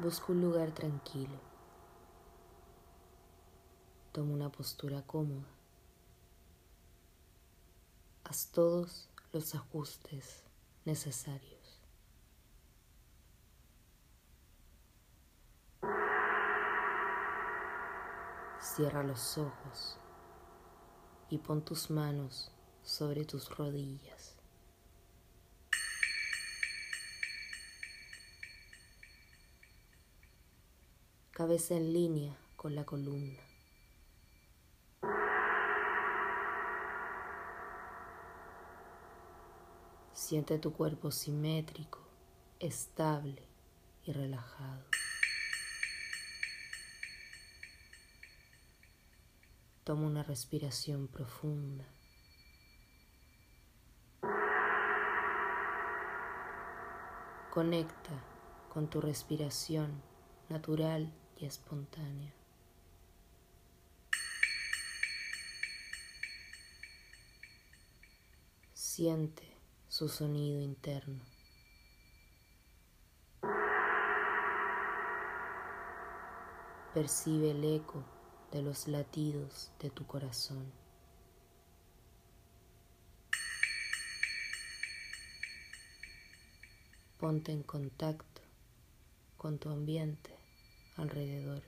Busca un lugar tranquilo. Toma una postura cómoda. Haz todos los ajustes necesarios. Cierra los ojos y pon tus manos sobre tus rodillas. Cabeza en línea con la columna. Siente tu cuerpo simétrico, estable y relajado. Toma una respiración profunda. Conecta con tu respiración natural y espontánea. Siente su sonido interno. Percibe el eco de los latidos de tu corazón. Ponte en contacto con tu ambiente alrededor.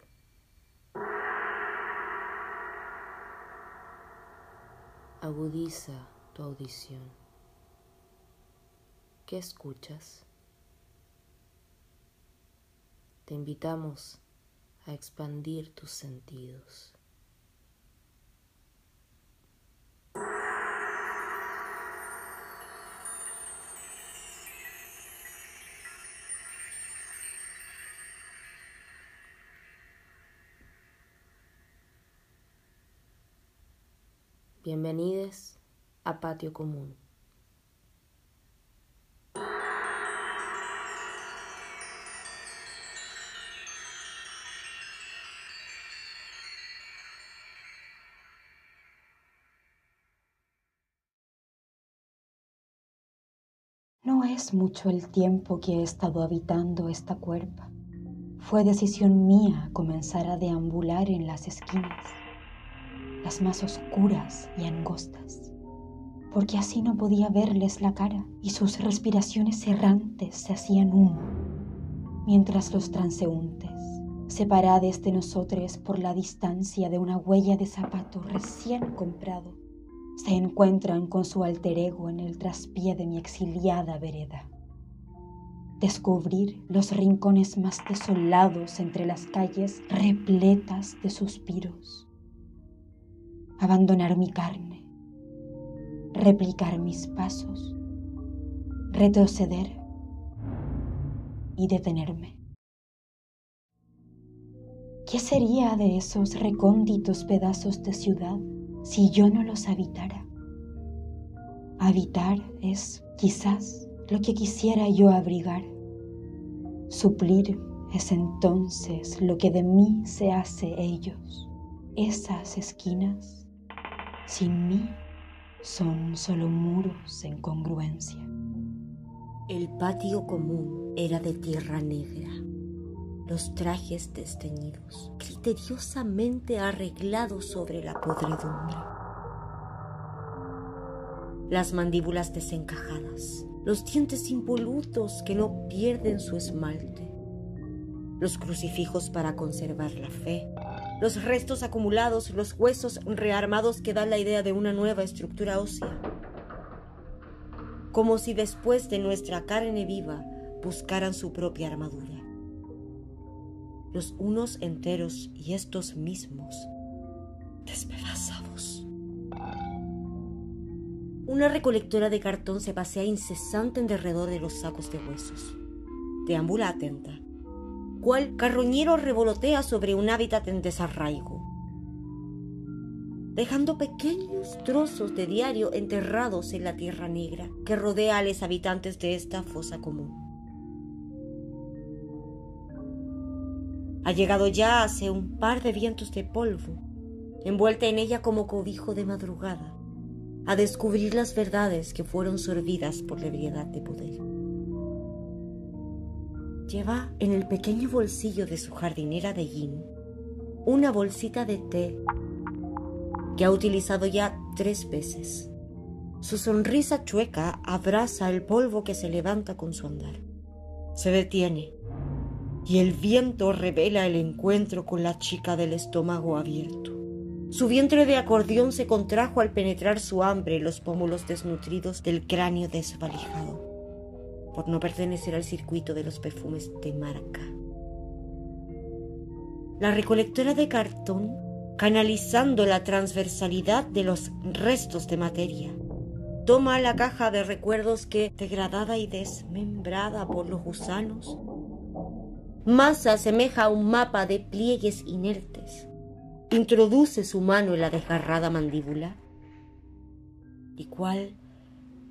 Agudiza tu audición. ¿Qué escuchas? Te invitamos a expandir tus sentidos. Bienvenidos a Patio Común. No es mucho el tiempo que he estado habitando esta cuerpa. Fue decisión mía comenzar a deambular en las esquinas las más oscuras y angostas, porque así no podía verles la cara y sus respiraciones errantes se hacían humo, mientras los transeúntes, separados de nosotros por la distancia de una huella de zapato recién comprado, se encuentran con su alter ego en el traspié de mi exiliada vereda. Descubrir los rincones más desolados entre las calles repletas de suspiros abandonar mi carne, replicar mis pasos, retroceder y detenerme. ¿Qué sería de esos recónditos pedazos de ciudad si yo no los habitara? Habitar es quizás lo que quisiera yo abrigar. Suplir es entonces lo que de mí se hace ellos. Esas esquinas sin mí son solo muros en congruencia. El patio común era de tierra negra, los trajes desteñidos, criteriosamente arreglados sobre la podredumbre, las mandíbulas desencajadas, los dientes impolutos que no pierden su esmalte, los crucifijos para conservar la fe, los restos acumulados, los huesos rearmados que dan la idea de una nueva estructura ósea. Como si después de nuestra carne viva buscaran su propia armadura. Los unos enteros y estos mismos despedazados. Una recolectora de cartón se pasea incesante en derredor de los sacos de huesos. Deambula atenta cual carroñero revolotea sobre un hábitat en desarraigo, dejando pequeños trozos de diario enterrados en la tierra negra que rodea a los habitantes de esta fosa común. Ha llegado ya hace un par de vientos de polvo, envuelta en ella como cobijo de madrugada, a descubrir las verdades que fueron sorbidas por la ebriedad de poder Lleva en el pequeño bolsillo de su jardinera de yin una bolsita de té que ha utilizado ya tres veces. Su sonrisa chueca abraza el polvo que se levanta con su andar. Se detiene y el viento revela el encuentro con la chica del estómago abierto. Su vientre de acordeón se contrajo al penetrar su hambre en los pómulos desnutridos del cráneo desvalijado, por no pertenecer al circuito de los perfumes de marca. La recolectora de cartón, canalizando la transversalidad de los restos de materia, toma la caja de recuerdos que, degradada y desmembrada por los gusanos, más asemeja a un mapa de pliegues inertes. Introduce su mano en la desgarrada mandíbula y cual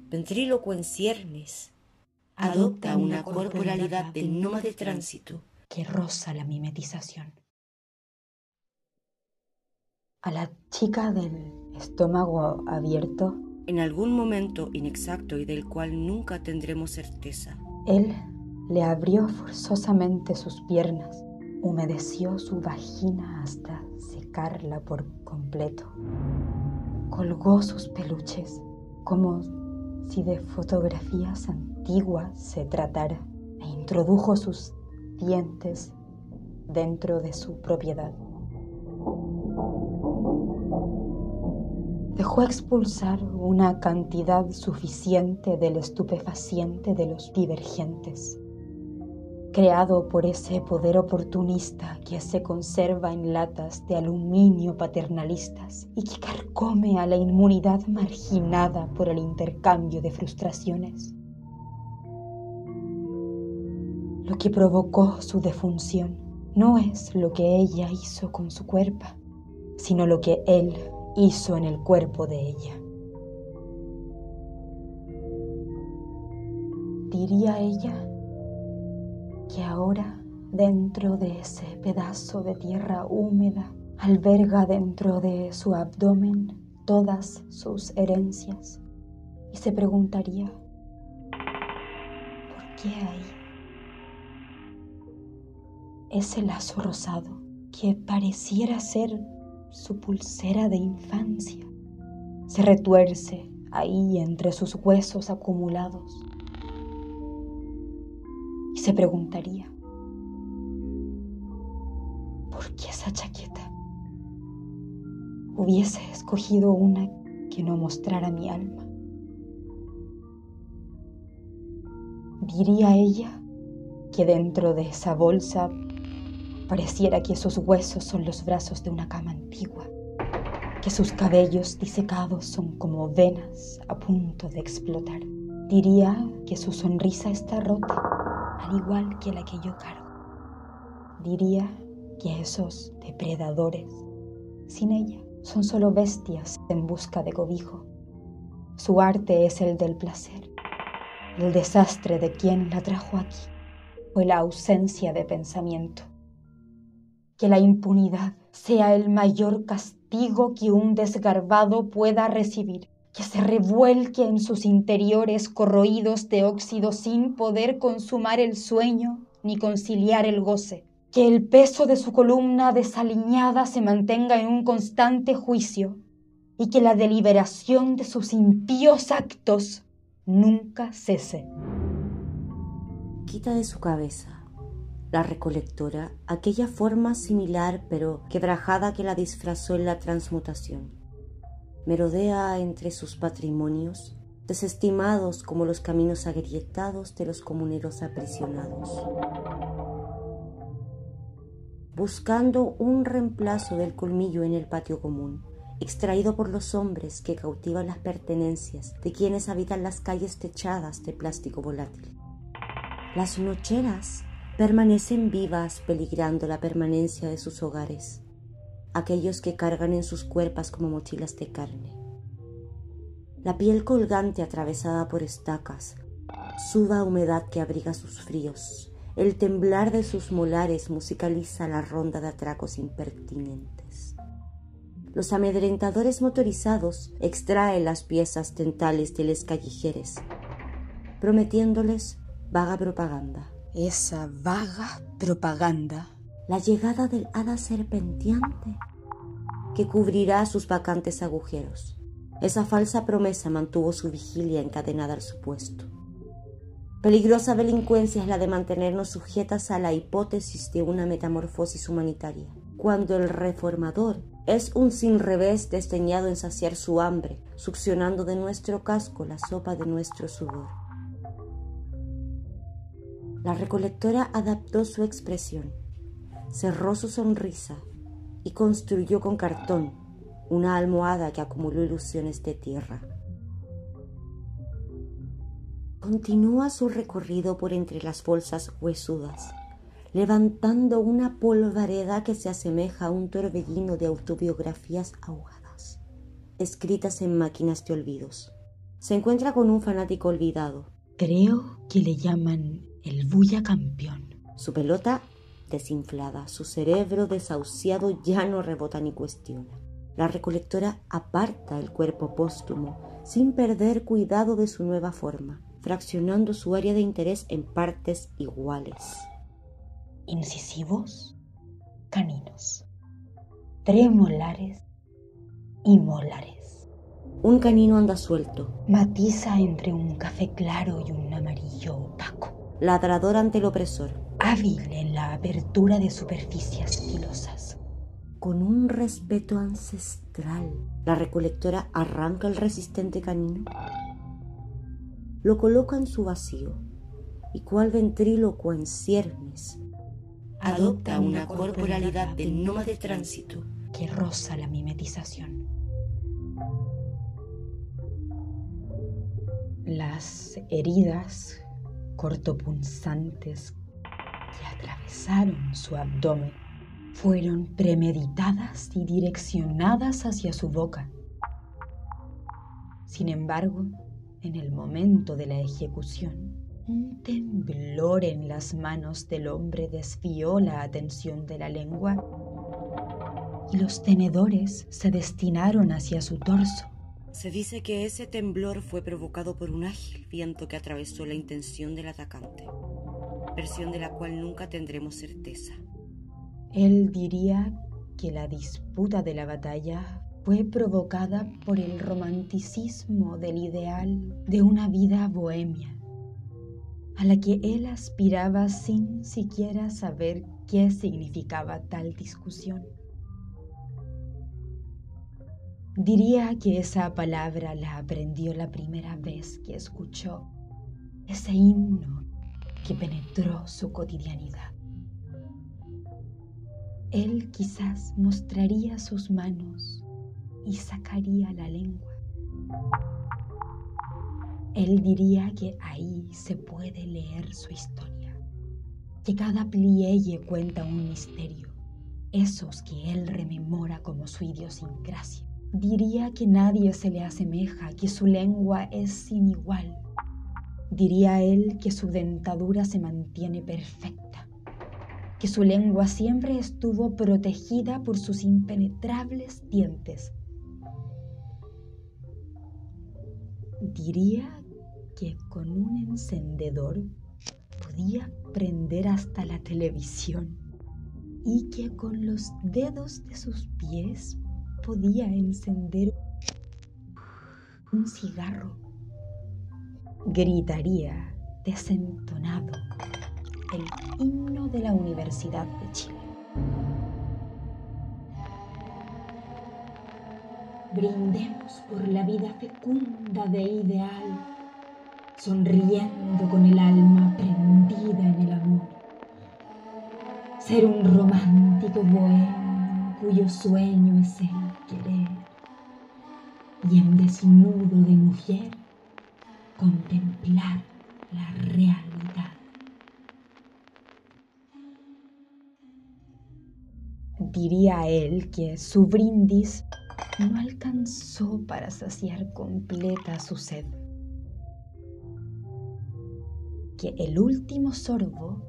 ventríloco en ciernes adopta una corporalidad de nómade tránsito. que roza la mimetización. A la chica del estómago abierto, en algún momento inexacto y del cual nunca tendremos certeza, él le abrió forzosamente sus piernas, humedeció su vagina hasta secarla por completo, colgó sus peluches como si de fotografías antiguas se tratara e introdujo sus dientes dentro de su propiedad. Dejó expulsar una cantidad suficiente del estupefaciente de los divergentes creado por ese poder oportunista que se conserva en latas de aluminio paternalistas y que carcome a la inmunidad marginada por el intercambio de frustraciones. Lo que provocó su defunción no es lo que ella hizo con su cuerpo, sino lo que él hizo en el cuerpo de ella. Diría ella que ahora dentro de ese pedazo de tierra húmeda alberga dentro de su abdomen todas sus herencias y se preguntaría, ¿por qué ahí? Ese lazo rosado que pareciera ser su pulsera de infancia se retuerce ahí entre sus huesos acumulados se preguntaría, ¿por qué esa chaqueta? Hubiese escogido una que no mostrara mi alma. Diría ella que dentro de esa bolsa pareciera que esos huesos son los brazos de una cama antigua, que sus cabellos disecados son como venas a punto de explotar. Diría que su sonrisa está rota al igual que la que yo cargo. Diría que esos depredadores, sin ella, son solo bestias en busca de cobijo. Su arte es el del placer. El desastre de quien la trajo aquí fue la ausencia de pensamiento. Que la impunidad sea el mayor castigo que un desgarbado pueda recibir que se revuelque en sus interiores corroídos de óxido sin poder consumar el sueño ni conciliar el goce, que el peso de su columna desaliñada se mantenga en un constante juicio y que la deliberación de sus impíos actos nunca cese. Quita de su cabeza la recolectora aquella forma similar pero quebrajada que la disfrazó en la transmutación merodea entre sus patrimonios, desestimados como los caminos agrietados de los comuneros aprisionados. Buscando un reemplazo del colmillo en el patio común, extraído por los hombres que cautivan las pertenencias de quienes habitan las calles techadas de plástico volátil. Las nocheras permanecen vivas peligrando la permanencia de sus hogares aquellos que cargan en sus cuerpos como mochilas de carne. La piel colgante atravesada por estacas, suda humedad que abriga sus fríos, el temblar de sus molares musicaliza la ronda de atracos impertinentes. Los amedrentadores motorizados extraen las piezas dentales de los callejeres, prometiéndoles vaga propaganda. Esa vaga propaganda. La llegada del hada serpenteante que cubrirá sus vacantes agujeros. Esa falsa promesa mantuvo su vigilia encadenada al supuesto. Peligrosa delincuencia es la de mantenernos sujetas a la hipótesis de una metamorfosis humanitaria, cuando el reformador es un sin revés desdeñado en saciar su hambre, succionando de nuestro casco la sopa de nuestro sudor. La recolectora adaptó su expresión, cerró su sonrisa y construyó con cartón una almohada que acumuló ilusiones de tierra. Continúa su recorrido por entre las bolsas huesudas, levantando una polvareda que se asemeja a un torbellino de autobiografías ahogadas, escritas en máquinas de olvidos. Se encuentra con un fanático olvidado. Creo que le llaman el bulla campeón. Su pelota desinflada, su cerebro desahuciado ya no rebota ni cuestiona. La recolectora aparta el cuerpo póstumo sin perder cuidado de su nueva forma, fraccionando su área de interés en partes iguales. Incisivos, caninos, premolares y molares. Un canino anda suelto. Matiza entre un café claro y un amarillo opaco. Ladrador ante el opresor. Hábil en la apertura de superficies filosas. Con un respeto ancestral, la recolectora arranca el resistente canino, lo coloca en su vacío y cual ventrílocuo en ciernes, adopta una corporalidad de nómade tránsito que roza la mimetización. Las heridas cortopunzantes que atravesaron su abdomen fueron premeditadas y direccionadas hacia su boca. Sin embargo, en el momento de la ejecución, un temblor en las manos del hombre desvió la atención de la lengua y los tenedores se destinaron hacia su torso. Se dice que ese temblor fue provocado por un ágil viento que atravesó la intención del atacante, versión de la cual nunca tendremos certeza. Él diría que la disputa de la batalla fue provocada por el romanticismo del ideal de una vida bohemia, a la que él aspiraba sin siquiera saber qué significaba tal discusión. Diría que esa palabra la aprendió la primera vez que escuchó ese himno que penetró su cotidianidad. Él quizás mostraría sus manos y sacaría la lengua. Él diría que ahí se puede leer su historia, que cada plielle cuenta un misterio, esos que él rememora como su idiosincrasia. Diría que nadie se le asemeja, que su lengua es sin igual. Diría él que su dentadura se mantiene perfecta, que su lengua siempre estuvo protegida por sus impenetrables dientes. Diría que con un encendedor podía prender hasta la televisión y que con los dedos de sus pies podía encender un cigarro. Gritaría desentonado el himno de la Universidad de Chile. Brindemos por la vida fecunda de ideal, sonriendo con el alma prendida en el amor. Ser un romántico bohemio cuyo sueño es el querer y en desnudo de mujer contemplar la realidad. Diría él que su brindis no alcanzó para saciar completa su sed, que el último sorbo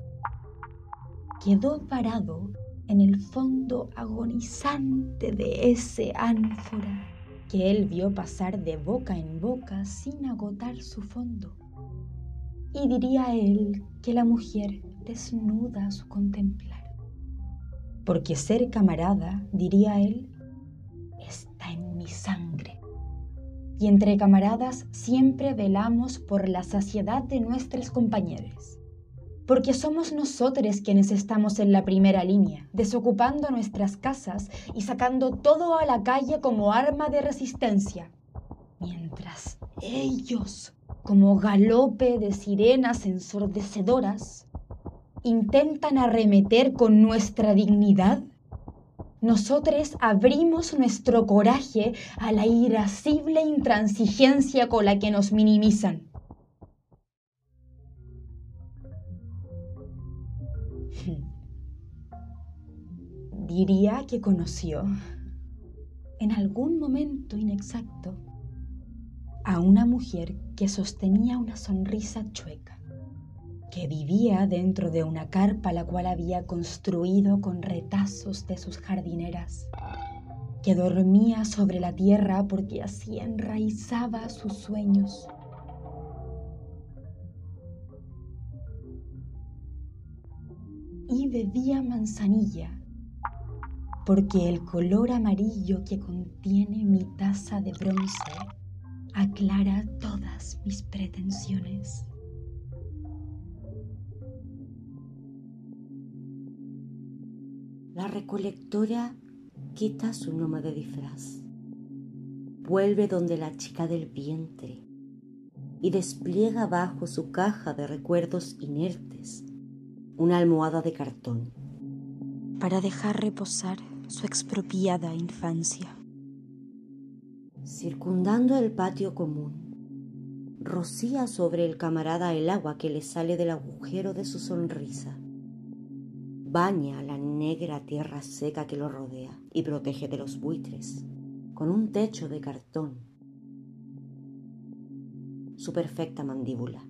quedó parado en el fondo agonizante de ese ánfora que él vio pasar de boca en boca sin agotar su fondo. Y diría él que la mujer desnuda a su contemplar. Porque ser camarada, diría él, está en mi sangre. Y entre camaradas siempre velamos por la saciedad de nuestros compañeros. Porque somos nosotros quienes estamos en la primera línea, desocupando nuestras casas y sacando todo a la calle como arma de resistencia. Mientras ellos como galope de sirenas ensordecedoras, intentan arremeter con nuestra dignidad, nosotros abrimos nuestro coraje a la irascible intransigencia con la que nos minimizan. Diría que conoció, en algún momento inexacto, a una mujer que sostenía una sonrisa chueca, que vivía dentro de una carpa la cual había construido con retazos de sus jardineras, que dormía sobre la tierra porque así enraizaba sus sueños. Y bebía manzanilla porque el color amarillo que contiene mi taza de bronce aclara todas mis pretensiones. La recolectora quita su de disfraz, vuelve donde la chica del vientre y despliega bajo su caja de recuerdos inertes una almohada de cartón para dejar reposar su expropiada infancia circundando el patio común. Rocía sobre el camarada el agua que le sale del agujero de su sonrisa. Baña la negra tierra seca que lo rodea y protege de los buitres, con un techo de cartón. Su perfecta mandíbula